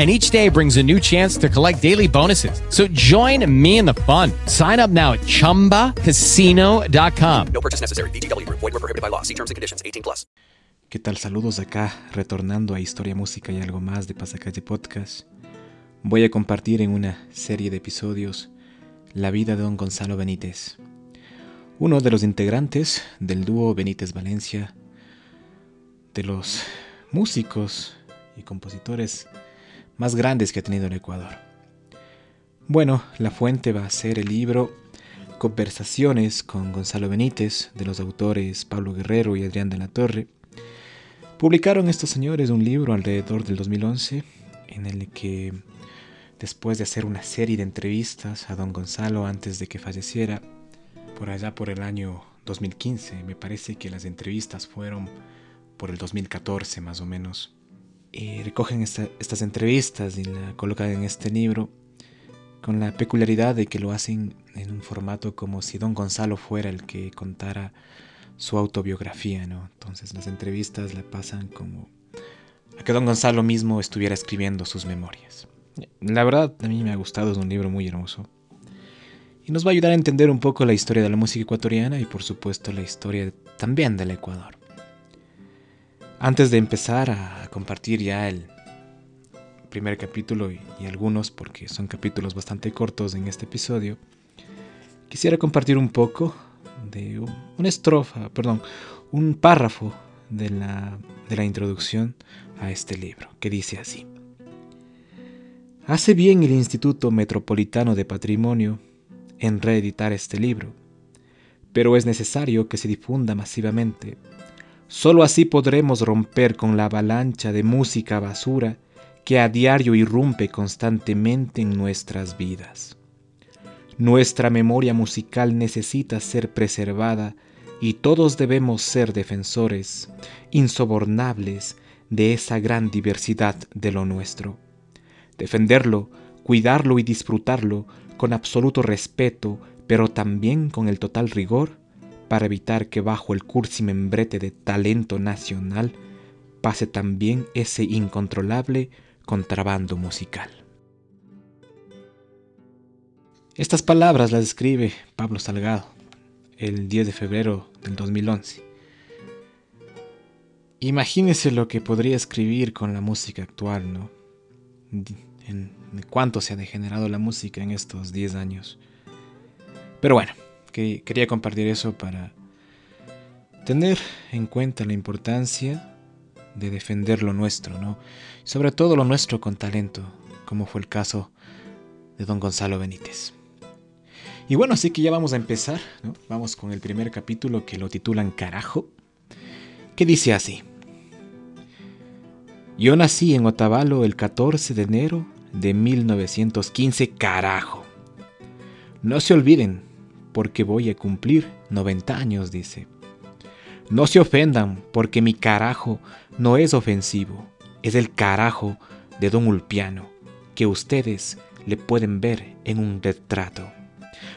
and each day brings a new chance to collect daily bonuses. So join me in the fun. Sign up now at ChumbaCasino.com. No purchase necessary. BGW. Void were prohibited by law. See terms and conditions. 18 plus. ¿Qué tal? Saludos acá, retornando a Historia, Música y algo más de Pasacalle Podcast. Voy a compartir en una serie de episodios la vida de don Gonzalo Benítez, uno de los integrantes del dúo Benítez Valencia, de los músicos y compositores más grandes que ha tenido el Ecuador. Bueno, la fuente va a ser el libro Conversaciones con Gonzalo Benítez, de los autores Pablo Guerrero y Adrián de la Torre. Publicaron estos señores un libro alrededor del 2011 en el que, después de hacer una serie de entrevistas a don Gonzalo antes de que falleciera, por allá por el año 2015, me parece que las entrevistas fueron por el 2014 más o menos, y recogen estas entrevistas y la colocan en este libro con la peculiaridad de que lo hacen en un formato como si don Gonzalo fuera el que contara su autobiografía, ¿no? Entonces las entrevistas la pasan como a que don Gonzalo mismo estuviera escribiendo sus memorias. La verdad a mí me ha gustado, es un libro muy hermoso. Y nos va a ayudar a entender un poco la historia de la música ecuatoriana y por supuesto la historia también del Ecuador. Antes de empezar a compartir ya el primer capítulo y, algunos, porque son capítulos bastante cortos en este episodio, quisiera compartir un poco de una estrofa, perdón, un párrafo de la, de la introducción a este libro, que dice así. Hace bien el Instituto Metropolitano de Patrimonio en reeditar este libro, pero es necesario que se difunda masivamente Solo así podremos romper con la avalancha de música basura que a diario irrumpe constantemente en nuestras vidas. Nuestra memoria musical necesita ser preservada y todos debemos ser defensores, insobornables, de esa gran diversidad de lo nuestro. Defenderlo, cuidarlo y disfrutarlo con absoluto respeto, pero también con el total rigor para evitar que bajo el cursi membrete de talento nacional pase también ese incontrolable contrabando musical. Estas palabras las escribe Pablo Salgado el 10 de febrero del 2011. Imagínese lo que podría escribir con la música actual, ¿no? En, cuánto se ha degenerado la música en estos 10 años. Pero bueno, que quería compartir eso para tener en cuenta la importancia de defender lo nuestro, ¿no? Sobre todo lo nuestro con talento, como fue el caso de don Gonzalo Benítez. Y bueno, así que ya vamos a empezar, ¿no? Vamos con el primer capítulo que lo titulan Carajo, que dice así. Yo nací en Otavalo el 14 de enero de 1915, carajo. No se olviden, porque voy a cumplir 90 años, dice. No se ofendan, porque mi carajo no es ofensivo, es el carajo de don Ulpiano, que ustedes le pueden ver en un retrato.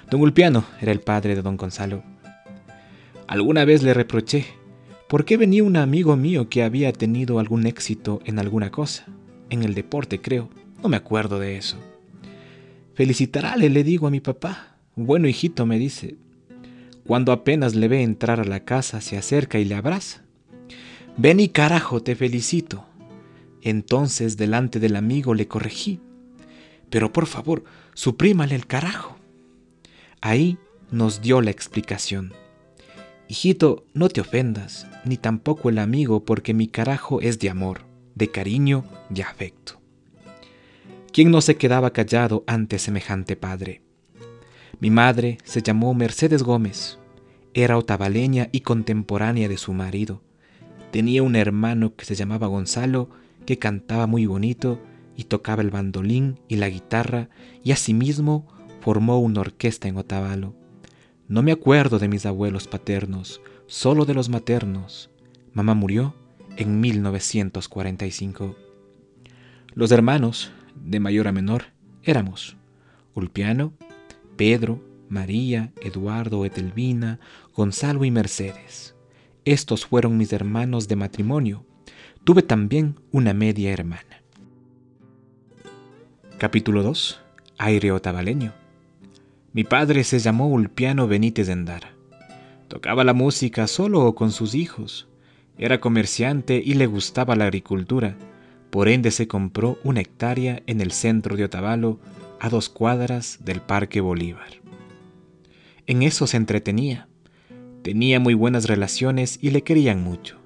Don Ulpiano era el padre de don Gonzalo. Alguna vez le reproché, ¿por qué venía un amigo mío que había tenido algún éxito en alguna cosa? En el deporte, creo. No me acuerdo de eso. Felicitarale, le digo a mi papá. Bueno, hijito, me dice. Cuando apenas le ve entrar a la casa, se acerca y le abraza. Ven y carajo, te felicito. Entonces, delante del amigo, le corregí. Pero por favor, suprímale el carajo. Ahí nos dio la explicación. Hijito, no te ofendas, ni tampoco el amigo, porque mi carajo es de amor, de cariño y afecto. ¿Quién no se quedaba callado ante semejante padre? Mi madre se llamó Mercedes Gómez. Era otavaleña y contemporánea de su marido. Tenía un hermano que se llamaba Gonzalo, que cantaba muy bonito y tocaba el bandolín y la guitarra y asimismo formó una orquesta en Otavalo. No me acuerdo de mis abuelos paternos, solo de los maternos. Mamá murió en 1945. Los hermanos, de mayor a menor, éramos Ulpiano, Pedro, María, Eduardo, Etelvina, Gonzalo y Mercedes. Estos fueron mis hermanos de matrimonio. Tuve también una media hermana. Capítulo 2. Aire otavaleño. Mi padre se llamó Ulpiano Benítez Endara. Tocaba la música solo o con sus hijos. Era comerciante y le gustaba la agricultura. Por ende se compró una hectárea en el centro de Otavalo, a dos cuadras del Parque Bolívar. En eso se entretenía. Tenía muy buenas relaciones y le querían mucho.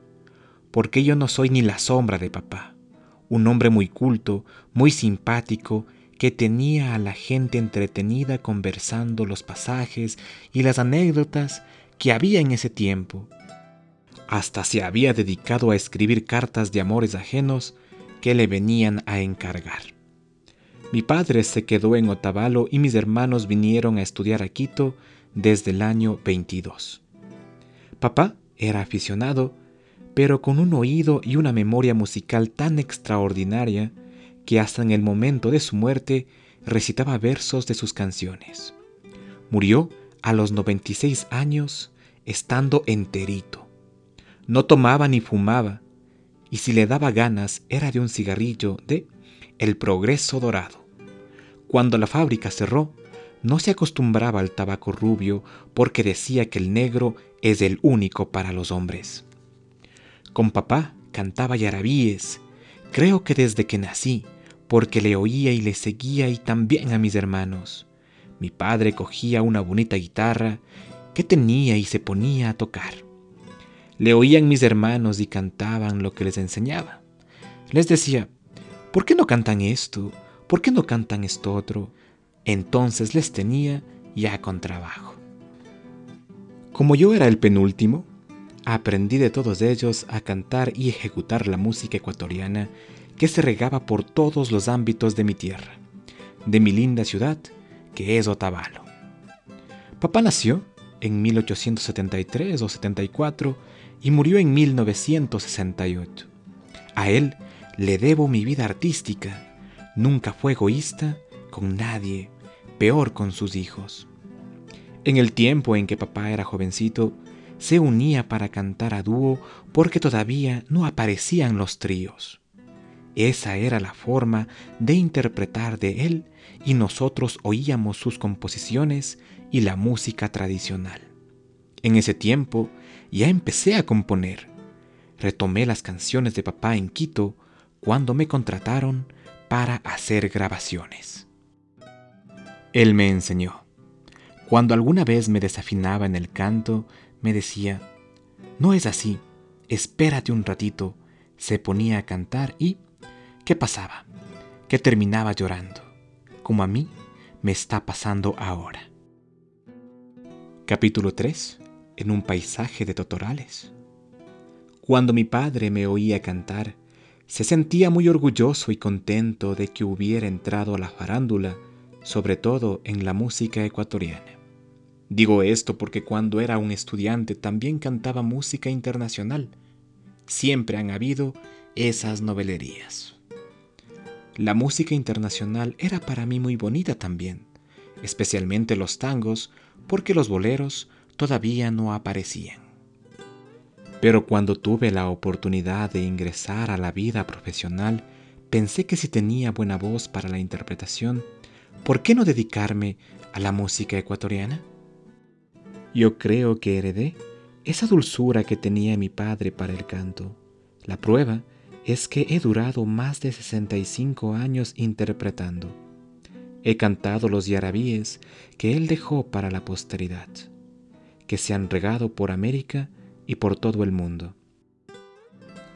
Porque yo no soy ni la sombra de papá. Un hombre muy culto, muy simpático, que tenía a la gente entretenida conversando los pasajes y las anécdotas que había en ese tiempo. Hasta se había dedicado a escribir cartas de amores ajenos que le venían a encargar. Mi padre se quedó en Otavalo y mis hermanos vinieron a estudiar a Quito desde el año 22. Papá era aficionado, pero con un oído y una memoria musical tan extraordinaria que hasta en el momento de su muerte recitaba versos de sus canciones. Murió a los 96 años estando enterito. No tomaba ni fumaba, y si le daba ganas era de un cigarrillo de El Progreso Dorado. Cuando la fábrica cerró, no se acostumbraba al tabaco rubio porque decía que el negro es el único para los hombres. Con papá cantaba yarabíes, creo que desde que nací, porque le oía y le seguía y también a mis hermanos. Mi padre cogía una bonita guitarra que tenía y se ponía a tocar. Le oían mis hermanos y cantaban lo que les enseñaba. Les decía, ¿por qué no cantan esto? ¿Por qué no cantan esto otro? Entonces les tenía ya con trabajo. Como yo era el penúltimo, aprendí de todos ellos a cantar y ejecutar la música ecuatoriana que se regaba por todos los ámbitos de mi tierra, de mi linda ciudad, que es Otavalo. Papá nació en 1873 o 74 y murió en 1968. A él le debo mi vida artística. Nunca fue egoísta con nadie, peor con sus hijos. En el tiempo en que papá era jovencito, se unía para cantar a dúo porque todavía no aparecían los tríos. Esa era la forma de interpretar de él y nosotros oíamos sus composiciones y la música tradicional. En ese tiempo ya empecé a componer. Retomé las canciones de papá en Quito cuando me contrataron para hacer grabaciones. Él me enseñó. Cuando alguna vez me desafinaba en el canto, me decía, no es así, espérate un ratito. Se ponía a cantar y ¿Qué pasaba? Que terminaba llorando, como a mí me está pasando ahora. Capítulo 3. En un paisaje de totorales. Cuando mi padre me oía cantar, se sentía muy orgulloso y contento de que hubiera entrado a la farándula, sobre todo en la música ecuatoriana. Digo esto porque cuando era un estudiante también cantaba música internacional. Siempre han habido esas novelerías. La música internacional era para mí muy bonita también, especialmente los tangos, porque los boleros todavía no aparecían. Pero cuando tuve la oportunidad de ingresar a la vida profesional, pensé que si tenía buena voz para la interpretación, ¿por qué no dedicarme a la música ecuatoriana? Yo creo que heredé esa dulzura que tenía mi padre para el canto. La prueba es que he durado más de 65 años interpretando. He cantado los yarabíes que él dejó para la posteridad, que se han regado por América y por todo el mundo.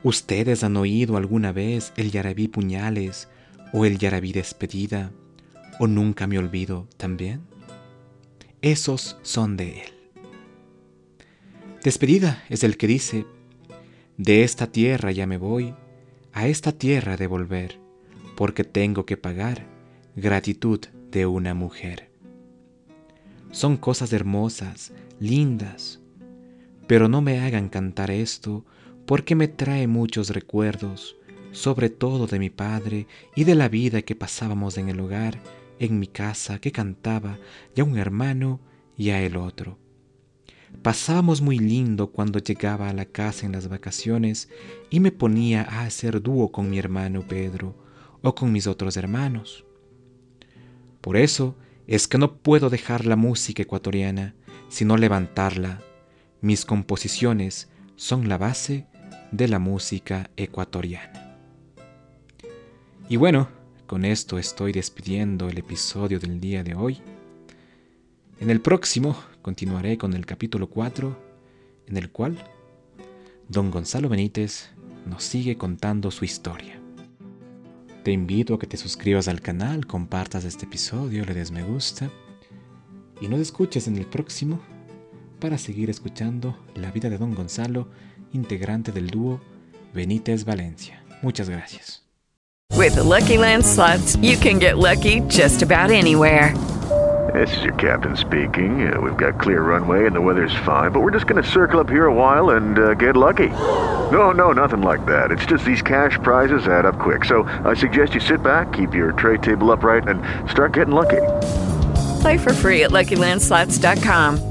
¿Ustedes han oído alguna vez el yarabí puñales o el yarabí despedida o nunca me olvido también? Esos son de él. Despedida es el que dice, de esta tierra ya me voy, a esta tierra de volver, porque tengo que pagar gratitud de una mujer. Son cosas hermosas, lindas, pero no me hagan cantar esto porque me trae muchos recuerdos, sobre todo de mi padre y de la vida que pasábamos en el hogar, en mi casa, que cantaba, y a un hermano y a el otro. Pasábamos muy lindo cuando llegaba a la casa en las vacaciones y me ponía a hacer dúo con mi hermano Pedro o con mis otros hermanos. Por eso es que no puedo dejar la música ecuatoriana, sino levantarla. Mis composiciones son la base de la música ecuatoriana. Y bueno, con esto estoy despidiendo el episodio del día de hoy. En el próximo continuaré con el capítulo 4, en el cual don Gonzalo Benítez nos sigue contando su historia. Te invito a que te suscribas al canal, compartas este episodio, le des me gusta y nos escuches en el próximo para seguir escuchando la vida de don Gonzalo, integrante del dúo Benítez Valencia. Muchas gracias. With the Lucky Land slots, you can get lucky just about anywhere. This is your captain speaking. Uh, we've got clear runway and the weather's fine, but we're just going to circle up here a while and uh, get lucky. No, no, nothing like that. It's just these cash prizes add up quick. So I suggest you sit back, keep your tray table upright, and start getting lucky. Play for free at LuckyLandSlots.com.